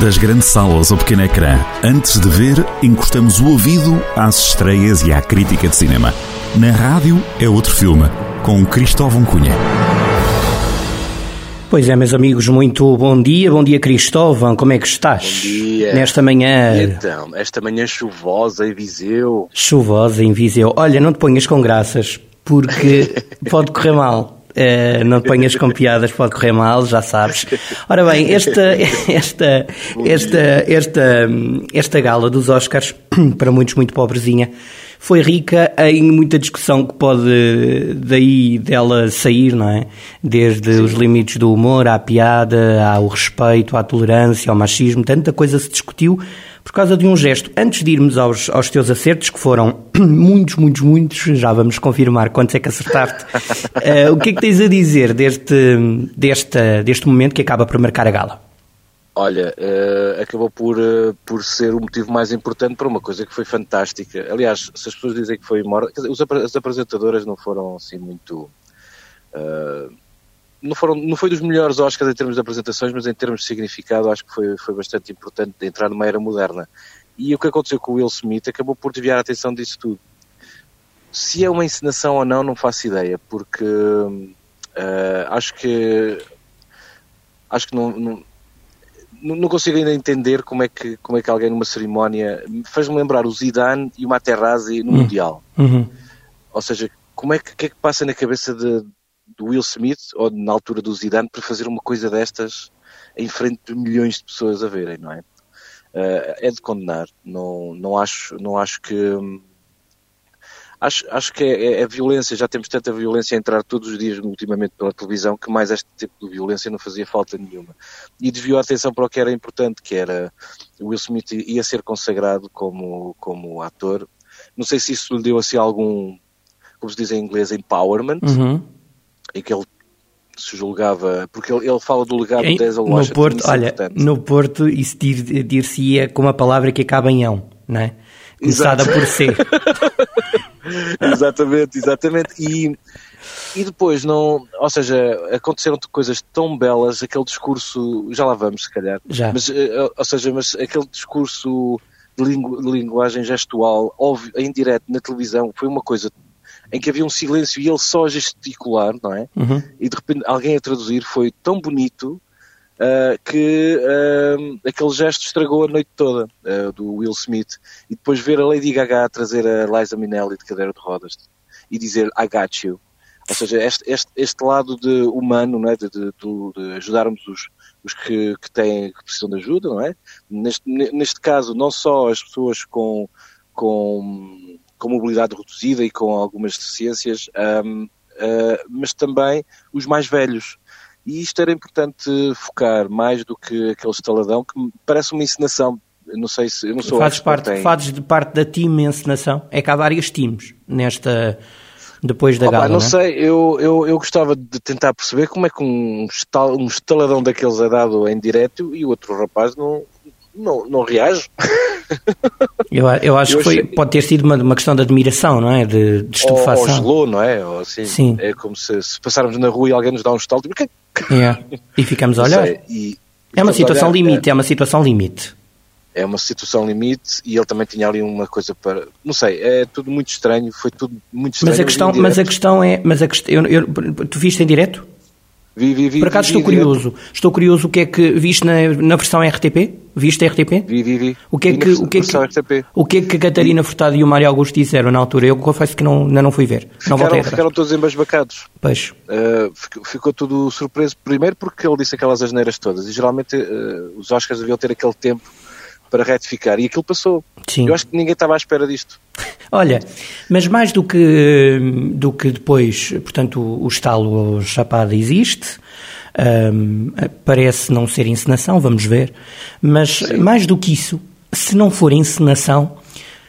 Das grandes salas ao pequeno ecrã, antes de ver, encostamos o ouvido às estreias e à crítica de cinema. Na rádio é outro filme, com Cristóvão Cunha. Pois é, meus amigos, muito bom dia. Bom dia, Cristóvão. Como é que estás? Bom dia. Nesta manhã. Então, esta manhã chuvosa em Viseu. Chuvosa em Viseu. Olha, não te ponhas com graças, porque pode correr mal. Uh, não te ponhas com piadas, pode correr mal, já sabes. Ora bem, esta, esta, esta, esta, esta gala dos Oscars, para muitos muito pobrezinha, foi rica em muita discussão que pode daí dela sair, não é? Desde Sim. os limites do humor, à piada, ao respeito, à tolerância, ao machismo, tanta coisa se discutiu por causa de um gesto. Antes de irmos aos, aos teus acertos, que foram muitos, muitos, muitos, já vamos confirmar quantos é que acertaste, uh, o que é que tens a dizer deste, deste, deste momento que acaba por marcar a gala? Olha, uh, acabou por, uh, por ser o motivo mais importante para uma coisa que foi fantástica. Aliás, se as pessoas dizem que foi morta, as apresentadoras não foram assim muito. Uh, não, foram, não foi dos melhores Oscars em termos de apresentações, mas em termos de significado acho que foi, foi bastante importante de entrar numa era moderna. E o que aconteceu com o Will Smith acabou por desviar a atenção disso tudo. Se é uma encenação ou não, não faço ideia, porque acho que. Acho que não, não não consigo ainda entender como é que, como é que alguém numa cerimónia faz-me lembrar o Zidane e o Materazzi no uhum. Mundial. Uhum. Ou seja, como é que, que, é que passa na cabeça de, do Will Smith ou na altura do Zidane para fazer uma coisa destas em frente de milhões de pessoas a verem, não é? Uh, é de condenar. Não, não, acho, não acho que. Hum, acho, acho que é, é, é, violência, já temos tanta violência a entrar todos os dias ultimamente pela televisão que mais este tipo de violência não fazia falta nenhuma. E desviou a atenção para o que era importante, que era Will Smith ia ser consagrado como, como ator. Não sei se isso lhe deu assim algum, como se diz em inglês, empowerment, uhum. Em que ele se julgava, porque ele, ele fala do legado de Denzel Washington. No Porto, olha, importante. no Porto isso dir-se-ia com uma palavra que acaba em ão, não é? Começada por C. exatamente, exatamente. E, e depois não, ou seja, aconteceram coisas tão belas, aquele discurso, já lá vamos se calhar, já. mas, eh, ou seja, mas aquele discurso de, lingu, de linguagem gestual, óbvio, em direto na televisão, foi uma coisa em que havia um silêncio e ele só a gesticular, não é? Uhum. E de repente alguém a traduzir foi tão bonito uh, que uh, aquele gesto estragou a noite toda uh, do Will Smith. E depois ver a Lady Gaga trazer a Liza Minnelli de cadeira de rodas e dizer I got you. Ou seja, este, este, este lado de humano, não é? de, de, de ajudarmos os, os que, que, têm, que precisam de ajuda, não é? Neste, neste caso, não só as pessoas com, com, com mobilidade reduzida e com algumas deficiências, um, uh, mas também os mais velhos, e isto era importante focar mais do que aquele estaladão que parece uma encenação. Eu não sei se eu não sou fazes parte, tem... fazes de parte da time encenação. É que há vários times nesta depois da gala. Não, não é? sei, eu, eu, eu gostava de tentar perceber como é que um, estal, um estaladão daqueles é dado em direto e o outro rapaz não, não, não reage. Eu, eu acho eu que foi, achei... pode ter sido uma, uma questão de admiração, não é? De, de estupefação. Ou, ou gelou, não é? Ou assim, Sim. É como se, se passarmos na rua e alguém nos dá um estalo, tipo, Yeah. E ficamos a olhar. E, é uma situação olhar, limite, é, é uma situação limite. É uma situação limite e ele também tinha ali uma coisa para. Não sei, é tudo muito estranho, foi tudo muito estranho. Mas a questão, mas a questão é. Mas a questão, eu, eu, tu viste em direto? Vi, vi, vi. Por acaso vi, estou curioso. Direto. Estou curioso o que é que viste na, na versão RTP? Viste a RTP? Vi, vi, vi. O que é que, o que, é que, o que é que a Catarina Furtado e o Mário Augusto disseram na altura? Eu confesso que não, ainda não fui ver. Ficaram, não voltei ficaram todos embasbacados. Pois. Uh, ficou, ficou, tudo surpreso. Primeiro porque ele disse aquelas asneiras todas. E geralmente uh, os Oscars deviam ter aquele tempo para retificar. E aquilo passou. Sim. Eu acho que ninguém estava à espera disto. Olha, mas mais do que, do que depois, portanto, o, o estalo chapada existe, um, parece não ser encenação, vamos ver. Mas Sim. mais do que isso, se não for encenação,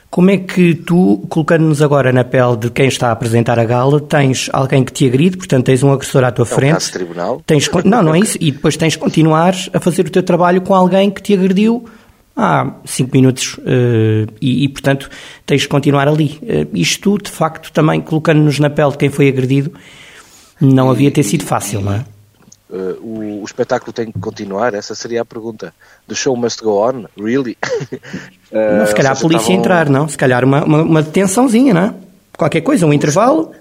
como é que tu, colocando-nos agora na pele de quem está a apresentar a gala, tens alguém que te agride, portanto tens um agressor à tua é frente. Um tribunal. Tens, não, não é isso. E depois tens de continuar a fazer o teu trabalho com alguém que te agrediu há cinco minutos uh, e, e, portanto, tens de continuar ali. Uh, isto, de facto, também colocando-nos na pele de quem foi agredido, não havia ter sido fácil, não é? Uh, o, o, espetáculo tem que continuar? Essa seria a pergunta. The show must go on? Really? uh, não, se calhar a polícia estavam... entrar, não? Se calhar uma, uma, uma, detençãozinha, não é? Qualquer coisa, um intervalo.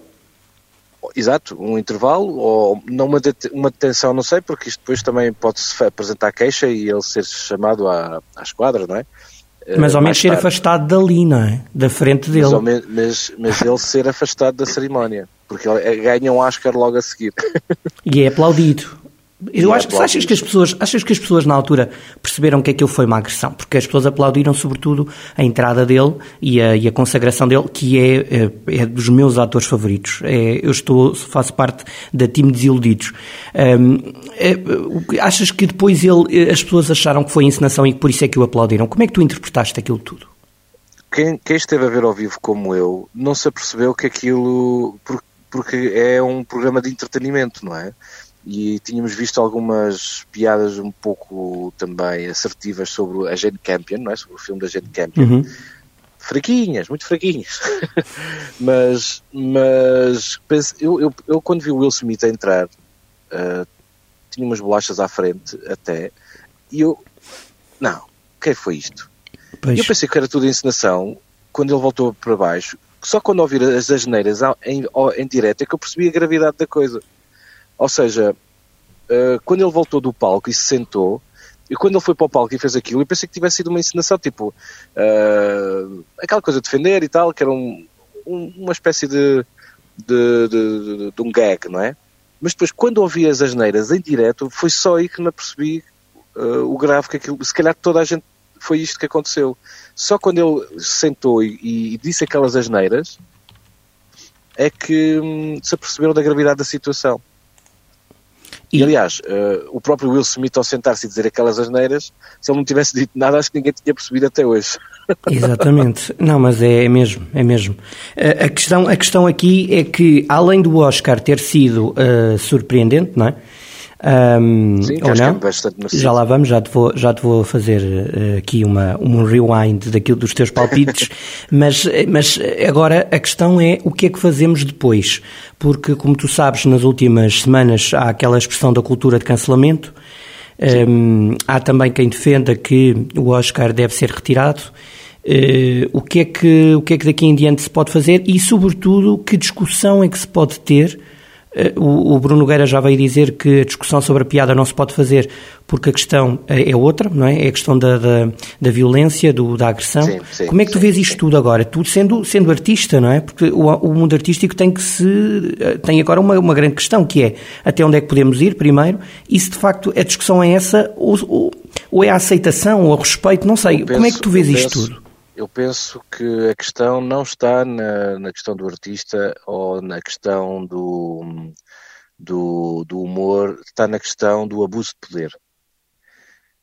Exato, um intervalo ou não uma, uma detenção, não sei, porque isto depois também pode-se apresentar queixa e ele ser chamado à, à esquadra, não é? Mas ao menos ser afastado dali, não é? Da frente dele. Mas, mas, mas ele ser afastado da cerimónia. Porque é, ganha um Oscar logo a seguir. E é aplaudido. Eu acho que achas que as pessoas, achas que as pessoas na altura perceberam que aquilo foi uma agressão, porque as pessoas aplaudiram sobretudo a entrada dele e a, e a consagração dele, que é, é, é, dos meus atores favoritos. É, eu estou faço parte da time desiludidos. Um, é, achas que depois ele, as pessoas acharam que foi encenação e por isso é que o aplaudiram? Como é que tu interpretaste aquilo tudo? Quem, quem esteve a ver ao vivo como eu não se apercebeu que aquilo porque, porque é um programa de entretenimento, não é? e tínhamos visto algumas piadas um pouco também assertivas sobre a Jane Campion, não é? Sobre o filme da Jane Campion. Uhum. Fraquinhas, muito fraquinhas. mas, mas eu, eu, eu, quando vi o Will Smith a entrar, uh, tinha umas bolachas à frente até, e eu, não, o que foi isto? Pois. Eu pensei que era tudo encenação, quando ele voltou para baixo, só quando ouvir as asneiras em, em direto é que eu percebi a gravidade da coisa. Ou seja, uh, quando ele voltou do palco e se sentou, e quando ele foi para o palco e fez aquilo, eu pensei que tivesse sido uma encenação, tipo, uh, aquela coisa de defender e tal, que era um, um, uma espécie de, de, de, de, um gag, não é? Mas depois, quando ouvi as asneiras em direto, foi só aí que me apercebi uh, o grave que aquilo, se calhar toda a gente foi isto que aconteceu. Só quando ele se sentou e, e disse aquelas asneiras é que hum, se aperceberam da gravidade da situação. E, aliás, uh, o próprio Will Smith, ao sentar-se e dizer aquelas asneiras, se ele não tivesse dito nada, acho que ninguém tinha percebido até hoje. Exatamente. Não, mas é, é mesmo, é mesmo. Uh, a, questão, a questão aqui é que, além do Oscar ter sido uh, surpreendente, não é? Um, Sim, ou não? É já lá vamos, já te vou, já te vou fazer uh, aqui uma, um rewind daquilo dos teus palpites, mas, mas agora a questão é o que é que fazemos depois, porque como tu sabes, nas últimas semanas há aquela expressão da cultura de cancelamento, um, há também quem defenda que o Oscar deve ser retirado, Uh, o, que é que, o que é que daqui em diante se pode fazer? E, sobretudo, que discussão é que se pode ter eh, o Bruno Nogueira já veio dizer que a discussão sobre a piada não se pode fazer porque a questão eh, é outra, não é? É a questão da, da, da violência, do, da agressão. Sim, sim, Como é que tu sim, vês isto tudo agora? Tu sendo, sendo artista, não é? Porque o, o mundo artístico tem que se. Eh, tem agora uma, uma grande questão que é até onde é que podemos ir, primeiro, e se de facto a discussão é essa ou, ou, ou é a aceitação ou o respeito, não sei. Penso, Como é que tu vês isto penso, tudo? Eu penso que a questão não está na, na questão do artista ou na questão do, do, do, humor, está na questão do abuso de poder.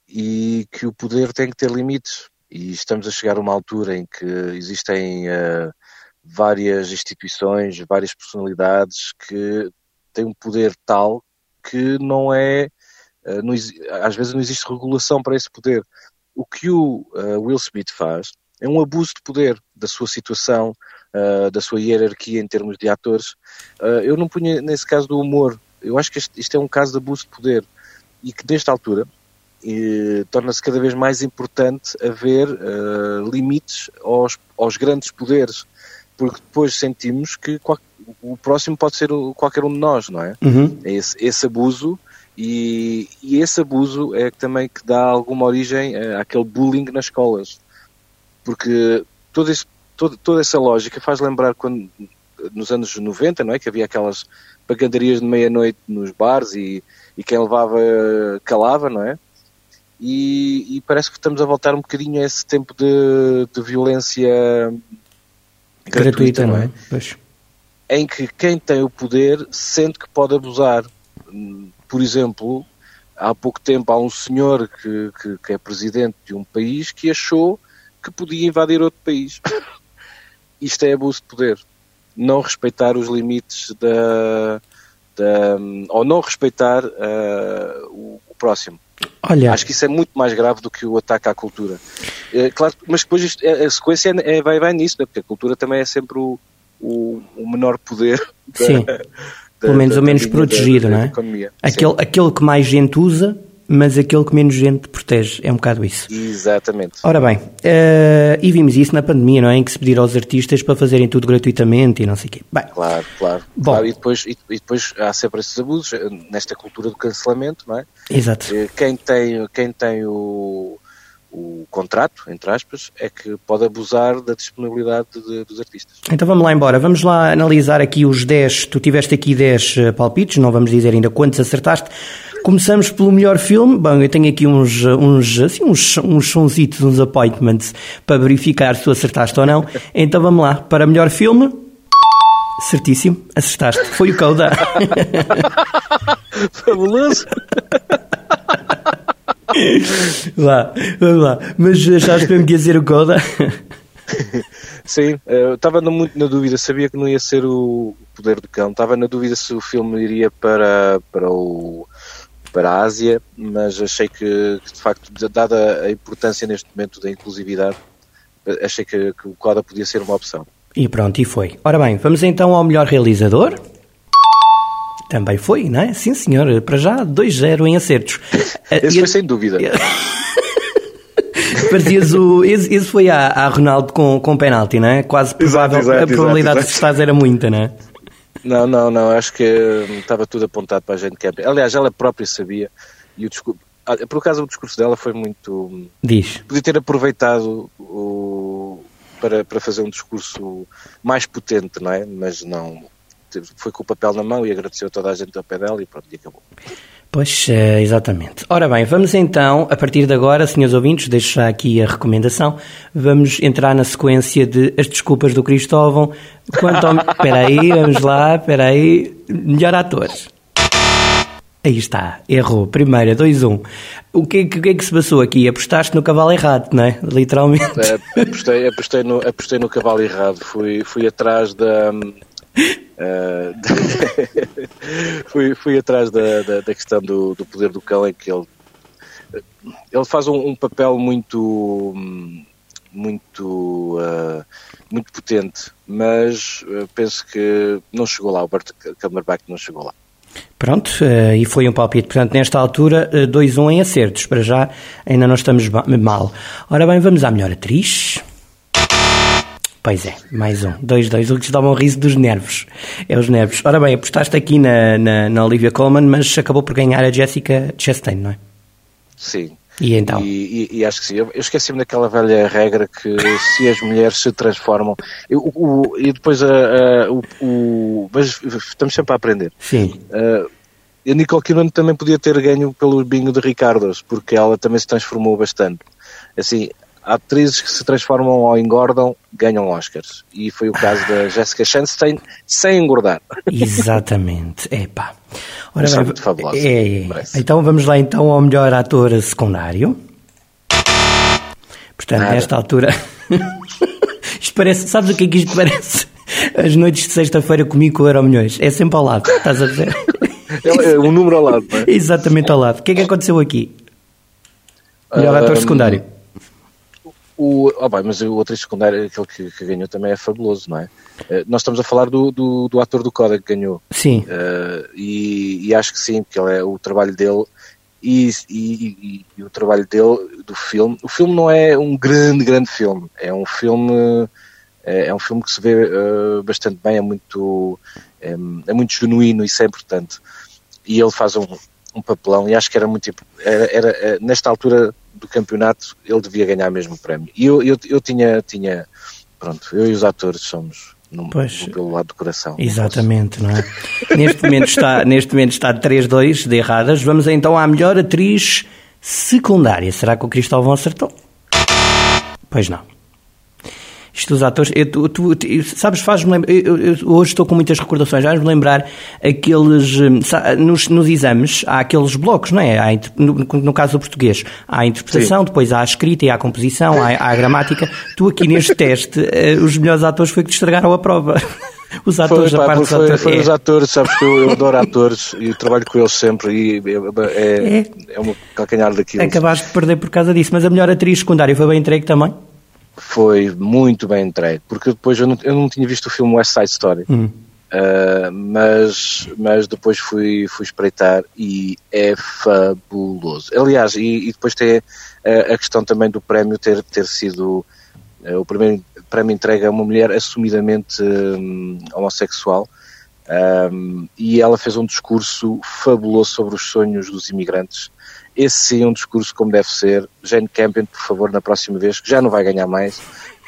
E que o poder tem que ter limites. E estamos a chegar a uma altura em que existem uh, várias instituições, várias personalidades que têm um poder tal que não é. Uh, não, às vezes não existe regulação para esse poder. O que o uh, Will Smith faz é um abuso de poder da sua situação, uh, da sua hierarquia em termos de atores. Uh, eu não punha nesse caso do humor. Eu acho que este, isto é um caso de abuso de poder e que nesta altura torna-se cada vez mais importante haver uh, limites aos, aos grandes poderes, porque depois sentimos que qual, o próximo pode ser o, qualquer um de nós, não é? Uhum. é esse, esse abuso e, e, esse abuso é também que dá alguma origem àquele bullying nas escolas porque todo esse, todo, toda essa lógica faz lembrar quando nos anos 90, não é? Que havia aquelas pagandarias de meia-noite nos bares e, e quem levava calava, não é? E, e, parece que estamos a voltar um bocadinho a esse tempo de, de violência gratuita, gratuita não é? Pois. Em que quem tem o poder sente que pode abusar. Por exemplo, há pouco tempo há um senhor que, que, que é presidente de um país que achou que podia invadir outro país. Isto é abuso de poder. Não respeitar os limites da. da ou não respeitar uh, o, o, próximo. Olha. Acho que isso é muito mais grave do que o ataque à cultura. É, claro, mas depois isto, a sequência é, é, vai, vai nisso, né? porque a cultura também é sempre o, o, o menor poder da, Pelo menos o menos protegido, da, não é? Aquele, aquele que mais gente usa, mas aquele que menos gente protege. É um bocado isso. Exatamente. Ora bem, uh, e vimos isso na pandemia, não é? Em que se pediram aos artistas para fazerem tudo gratuitamente e não sei o quê. Bem, Claro, claro. Bom. claro. E, depois, e, e depois há sempre esses abusos eh, nesta cultura do cancelamento, não é? exato. Eh, Quem tem, quem tem o, o contrato, entre aspas, é que pode abusar da disponibilidade de- dos artistas. Então vamos lá embora. Vamos lá analisar aqui os 10. Tu tiveste aqui 10 eh, palpites, não vamos dizer ainda quantos acertaste. Começamos pelo melhor filme. Bom, eu tenho aqui uns, uns, assim, uns, uns sonzitos, uns appointments para verificar se tu acertaste ou não. Então vamos lá. Para melhor filme, certíssimo, acertaste. Foi o Coda. Fabuloso! Vá, vamos lá. Mas achaste mesmo que ia ser o Coda? Sim, eh, eu estava muito na dúvida, sabia que não ia ser o Poder do Cão, estava na dúvida se o filme iria para, para, o, para a Ásia, mas achei que, que, de facto, dada a importância neste momento da inclusividade, achei que, que o Coda podia ser uma opção. E pronto, e foi. Ora bem, vamos então ao melhor realizador. Também foi, não é? Sim, senhor. Para já, 2-0 em acertos. Esse E- foi sem dúvida. Parecias o. Esse, esse foi a, a Ronaldo com, com penalti, não é? Quase provável. exato, a probabilidade exato, de estás era muita, não é? Não, não, não, acho que hum, estava tudo apontado para a gente que é- Aliás, ela própria sabia, e o discurso, ah, por acaso o discurso dela foi muito. hum, Diz. Podia ter aproveitado o, para, para fazer um discurso mais potente, não é? Mas não. Foi com o papel na mão e agradeceu a toda a gente ao pé dela e pronto, e acabou. Pois, eh, exatamente. Ora bem, vamos então, a partir de agora, senhores ouvintes, deixo já aqui a recomendação, vamos entrar na sequência de as desculpas do Cristóvão. Quanto ao... Espera aí, vamos lá, espera aí. Melhor ator. Aí está, errou. Primeira, 2-1. O que, é que- o que é que se passou aqui? Apostaste no cavalo errado, não é? Literalmente. Eh, apostei, apostei, no, apostei no cavalo errado, fui, fui atrás da. Eh, fui, fui atrás da, da, da questão do, do poder do cão, em que ele, ele faz um, um papel muito. muito. eh, muito potente, mas eh, penso que não chegou lá, o Bert Cumberbatch não chegou lá. Pronto, e foi um palpite. Portanto, nesta altura, eh, 2-1 em acertos. Para já, ainda não estamos mal. Ora bem, vamos à melhor atriz. Pois é, mais um. 2-2. O que te dá um riso dos nervos. É os nervos. Ora bem, apostaste aqui na, na, na Olivia Colman, mas acabou por ganhar a Jessica Chastain, não é? Sim. E então? E, e- e acho que sim. Eu, eu esqueci-me daquela velha regra que se as mulheres se transformam. eu- o- o- e depois a, a- o, o- Mas estamos sempre a aprender. Sim. Uh, a Nicole Kidman também podia ter ganho pelo bingo de Ricardos, porque ela também se transformou bastante. Assim, atrizes que se transformam ou engordam ganham Oscars. E foi o caso da Jessica Chastain sem engordar. Exatamente. Epá. Ora bem, muito fabulosos, é, é. Então vamos lá então ao melhor ator secundário. Portanto, Nada. nesta altura. isto parece. Sabes o que é que isto parece? As noites de sexta-feira comigo com o Euro Milhões. É sempre ao lado, estás a ver? É um número ao lado, é? Exatamente ao lado. O que é que aconteceu aqui? Melhor ator Ahm, secundário. O, oh bem, mas o atriz secundário, aquele que, que ganhou também é fabuloso, não é? Eh, nós estamos a falar do, do, do ator do Coda que ganhou. Sim. Eh, e, e acho que sim, porque ele é o trabalho dele e, e- e- o trabalho dele do filme. O filme não é um grande, grande filme. É um filme é, é um filme que se vê eh, bastante bem, é muito é, é muito genuíno, isso é importante. E ele faz um, um papelão e acho que era muito era, era, eh, nesta altura do campeonato ele devia ganhar mesmo o prémio. E eu, eu, eu tinha tinha pronto, eu e os atores somos num- Pois. pelo lado do coração. Exatamente, não é? neste, momento está, neste momento está 3-2 de erradas. Vamos então à melhor atriz secundária. Será que o Cristóvão acertou? Pois não. Isto dos atores, eu- tu, tu- tu- sabes, faz-me lembrar, eu- eu- hoje estou com muitas recordações, vais-me lembrar aqueles, hum, nos, nos exames, há aqueles blocos, não é? Há no, no caso do português, há a interpretação, depois há a escrita e há a composição, há, há a gramática. Tu aqui neste teste, eh, os melhores atores foi que te estragaram a prova. Os Foi, atores, a pá, parte foi, atores. foi é. os atores, sabes que eu, eu adoro atores e trabalho com eles sempre e é, é, é um calcanhar daquilo. Acabaste de perder por causa disso, mas a melhor atriz secundária foi bem entregue também? Foi muito bem entregue, porque depois eu não, eu não tinha visto o filme West Side Story. Hum. Uh, mas, mas depois fui, fui espreitar e é fabuloso. Aliás, e, e depois tem a, a, questão também do prémio ter, ter sido uh, o primeiro prémio entregue a uma mulher assumidamente um, homossexual um, e ela fez um discurso fabuloso sobre os sonhos dos imigrantes. Esse sim é um discurso como deve ser. Jane Campion, por favor, na próxima vez, que já não vai ganhar mais,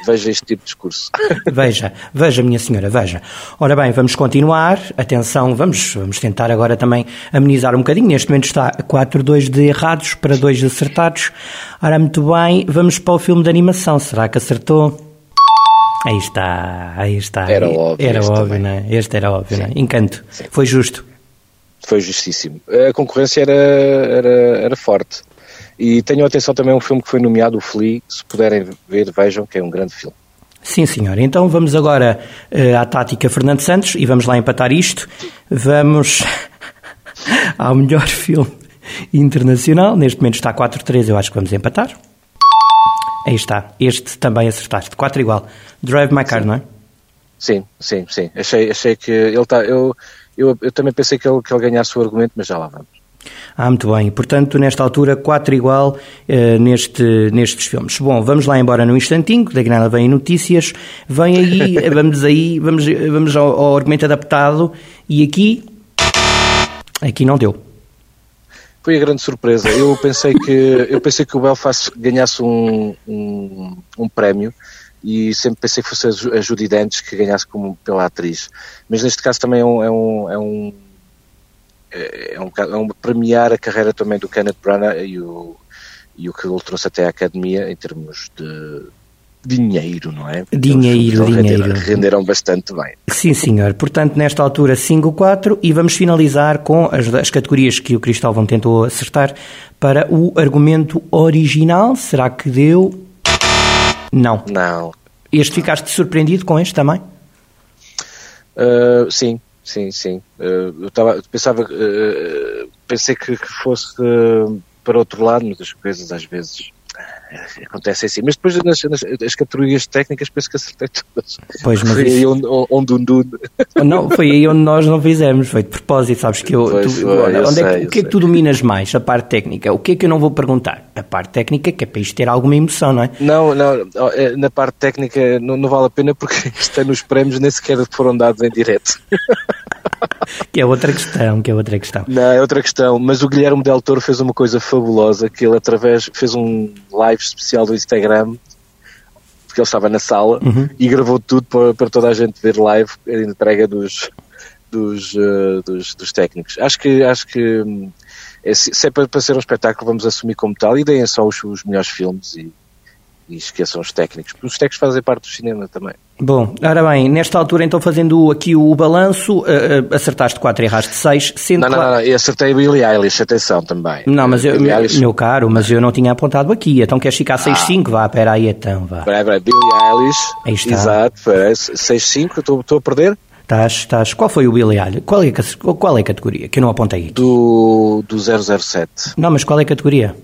veja este tipo de discurso. Veja, veja, minha senhora, veja. Ora bem, vamos continuar. Atenção, vamos, vamos tentar agora também amenizar um bocadinho. Neste momento está 4-2 de errados para 2 de acertados. Ora, muito bem, vamos para o filme de animação. Será que acertou? Aí está, aí está. Era óbvio. Era óbvio, não é? Este era óbvio, não é? Encanto. Sim. Foi justo. Foi justíssimo. A concorrência era, era, era forte. E tenham atenção também a um filme que foi nomeado, o Flea. Se puderem ver, vejam, que é um grande filme. Sim, senhor. Então vamos agora uh, à tática Fernando Santos e vamos lá empatar isto. Vamos ao melhor filme internacional. Neste momento está 4-3, eu acho que vamos empatar. Aí está. Este também acertaste. 4 igual. Drive My Car, sim. não é? Sim, sim, sim. Achei, achei que ele está. Eu, eu, eu também pensei que ele, que ele ganhasse o argumento, mas já lá vamos. Ah, muito bem. Portanto, nesta altura, 4 igual uh, neste, nestes filmes. Bom, vamos lá embora no instantinho, da nada vem notícias. Vem aí, vamos aí, vamos, vamos ao, ao argumento adaptado. E aqui, aqui não deu foi a grande surpresa. Eu pensei que, eu pensei que o Belfast ganhasse um, um, um prémio e sempre pensei que fosse a Judy Dench que ganhasse como pela atriz. Mas neste caso também é um, é um, é um, é um, é um premiar a carreira também do Kenneth Branagh e o, e o que ele trouxe até à academia em termos de dinheiro, não é? Dinheiro, dinheiro. Renderam, renderam, bastante bem. Sim, senhor. Portanto, nesta altura 5-4 e vamos finalizar com as, as categorias que o Cristóvão tentou acertar para o argumento original. Será que deu? Não. Não. Este ficaste surpreendido com este também? Uh, sim, sim, sim. Uh, eu tava, pensava, uh, pensei que, que fosse para outro lado, mas as coisas às vezes acontece assim. Mas depois nas, nas as categorias técnicas penso que acertei todas. Pois, mas foi aí onde, onde um dude. Não, foi aí onde nós não fizemos, foi de propósito, sabes que eu. Pois tu, olha, eu onde sei, é que, o que é que tu dominas mais? A parte técnica. O que é que eu não vou perguntar? A parte técnica, que é para isto ter alguma emoção, não é? Não, não, é, na parte técnica não, não vale a pena porque isto é nos prémios nem sequer foram dados em direto. que é outra questão, que é outra questão. Não, é outra questão, mas o Guilherme Del Toro fez uma coisa fabulosa, que ele através, fez um live especial do Instagram, porque ele estava na sala, uhum. e gravou tudo para, para, toda a gente ver live, a entrega dos, dos, uh, dos, dos, técnicos. Acho que, acho que hum, é, se é para, para, ser um espetáculo, vamos assumir como tal, e deem só os, os melhores filmes e e esqueçam os técnicos, porque os técnicos fazem parte do cinema também. Bom, ora bem, nesta altura então fazendo aqui o balanço, uh, uh, acertaste 4 e erraste 6, sendo Não, não, não, eu acertei Billie Eilish, atenção também. Não, mas eu, meu caro, mas eu não tinha apontado aqui, então queres ficar 6-5? Ah. Vá, espera aí então, vá. Peraí, peraí, Billie Eilish, aí está. exato, 6-5, estou a perder? Estás, estás. Qual foi o Billie Eilish? Qual é, a, qual é a categoria? Que eu não apontei aqui. Do, do 007. Não, mas qual é a categoria?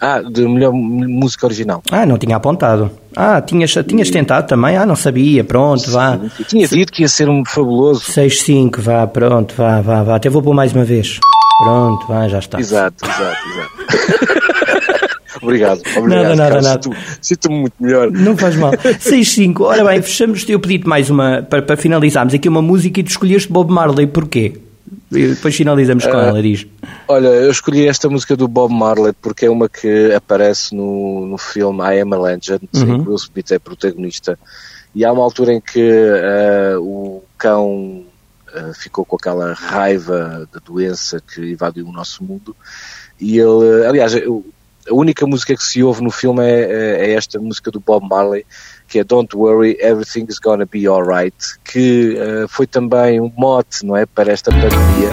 Ah, de melhor música original. Ah, não tinha apontado. Ah, tinhas, tinhas tentado também? Ah, não sabia, pronto, vá. Eu tinha dito que ia ser um fabuloso. 6-5, vá, pronto, vá, vá, vá. Até vou pôr mais uma vez. Pronto, vá, já está. Exato, exato, exato. obrigado, obrigado. Nada, nada, nada. Sinto-me muito melhor. Não faz mal. 6-5. Ora bem, fechamos. Eu pedi-te mais uma, para, para finalizarmos aqui uma música e tu escolheste Bob Marley. Porquê? Depois finalizamos com uh, ela, diz. Olha, eu escolhi esta música do Bob Marley porque é uma que aparece no, no filme I Am a Legend, uhum. em que Will Smith é protagonista. E há uma altura em que uh, o cão uh, ficou com aquela raiva da doença que invadiu o nosso mundo. E ele, aliás, a única música que se ouve no filme é, é, é esta música do Bob Marley que é Don't Worry, Everything's Gonna Be Alright, que uh, foi também um mote, não é, para esta pandemia.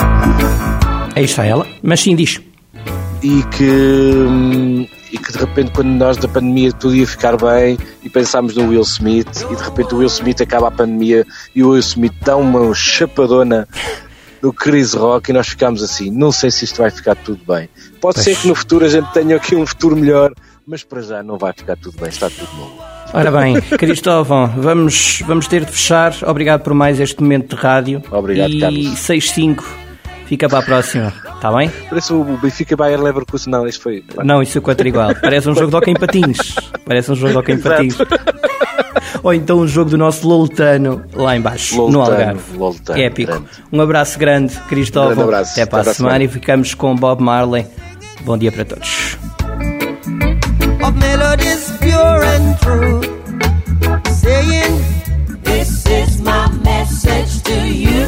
Aí está ela, mas sim diz. E que, hum, e que de repente, quando nós da pandemia tudo ia ficar bem e pensámos no Will Smith, e de repente o Will Smith acaba a pandemia e o Will Smith dá uma chapadona do Chris Rock e nós ficámos assim, não sei se isto vai ficar tudo bem. Pode pois. ser que no futuro a gente tenha aqui um futuro melhor, mas para já não vai ficar tudo bem, está tudo novo. Ora bem, Cristóvão, vamos, vamos ter de fechar. Obrigado por mais este momento de rádio. Obrigado, e Carlos. 6-5. Fica para a próxima, está bem? Parece o Benfica Bayer Leverkusen. Não, isto foi. Não, isso é quatro igual. Parece um jogo de hockey em patins. Parece um jogo de hockey em patins. Ou então um jogo do nosso Loltano lá embaixo, no Loltano, Algarve. Loltano, Épico. grande. Um abraço grande, Cristóvão. Grande abraço. Até para Até a para a semana semana. e ficamos com Bob Marley. Bom dia para todos. of melodies pure and true, saying, This is my message to you.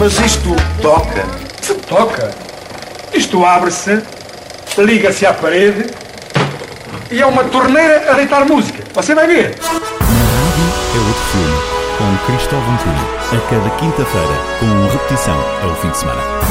Mas isto toca. Se toca. Isto abre-se, liga-se à parede e é uma torneira a deitar música. Você vai ver. É outro filme, com Cristóvão Cunha, a cada quinta-feira, com repetição ao fim de semana.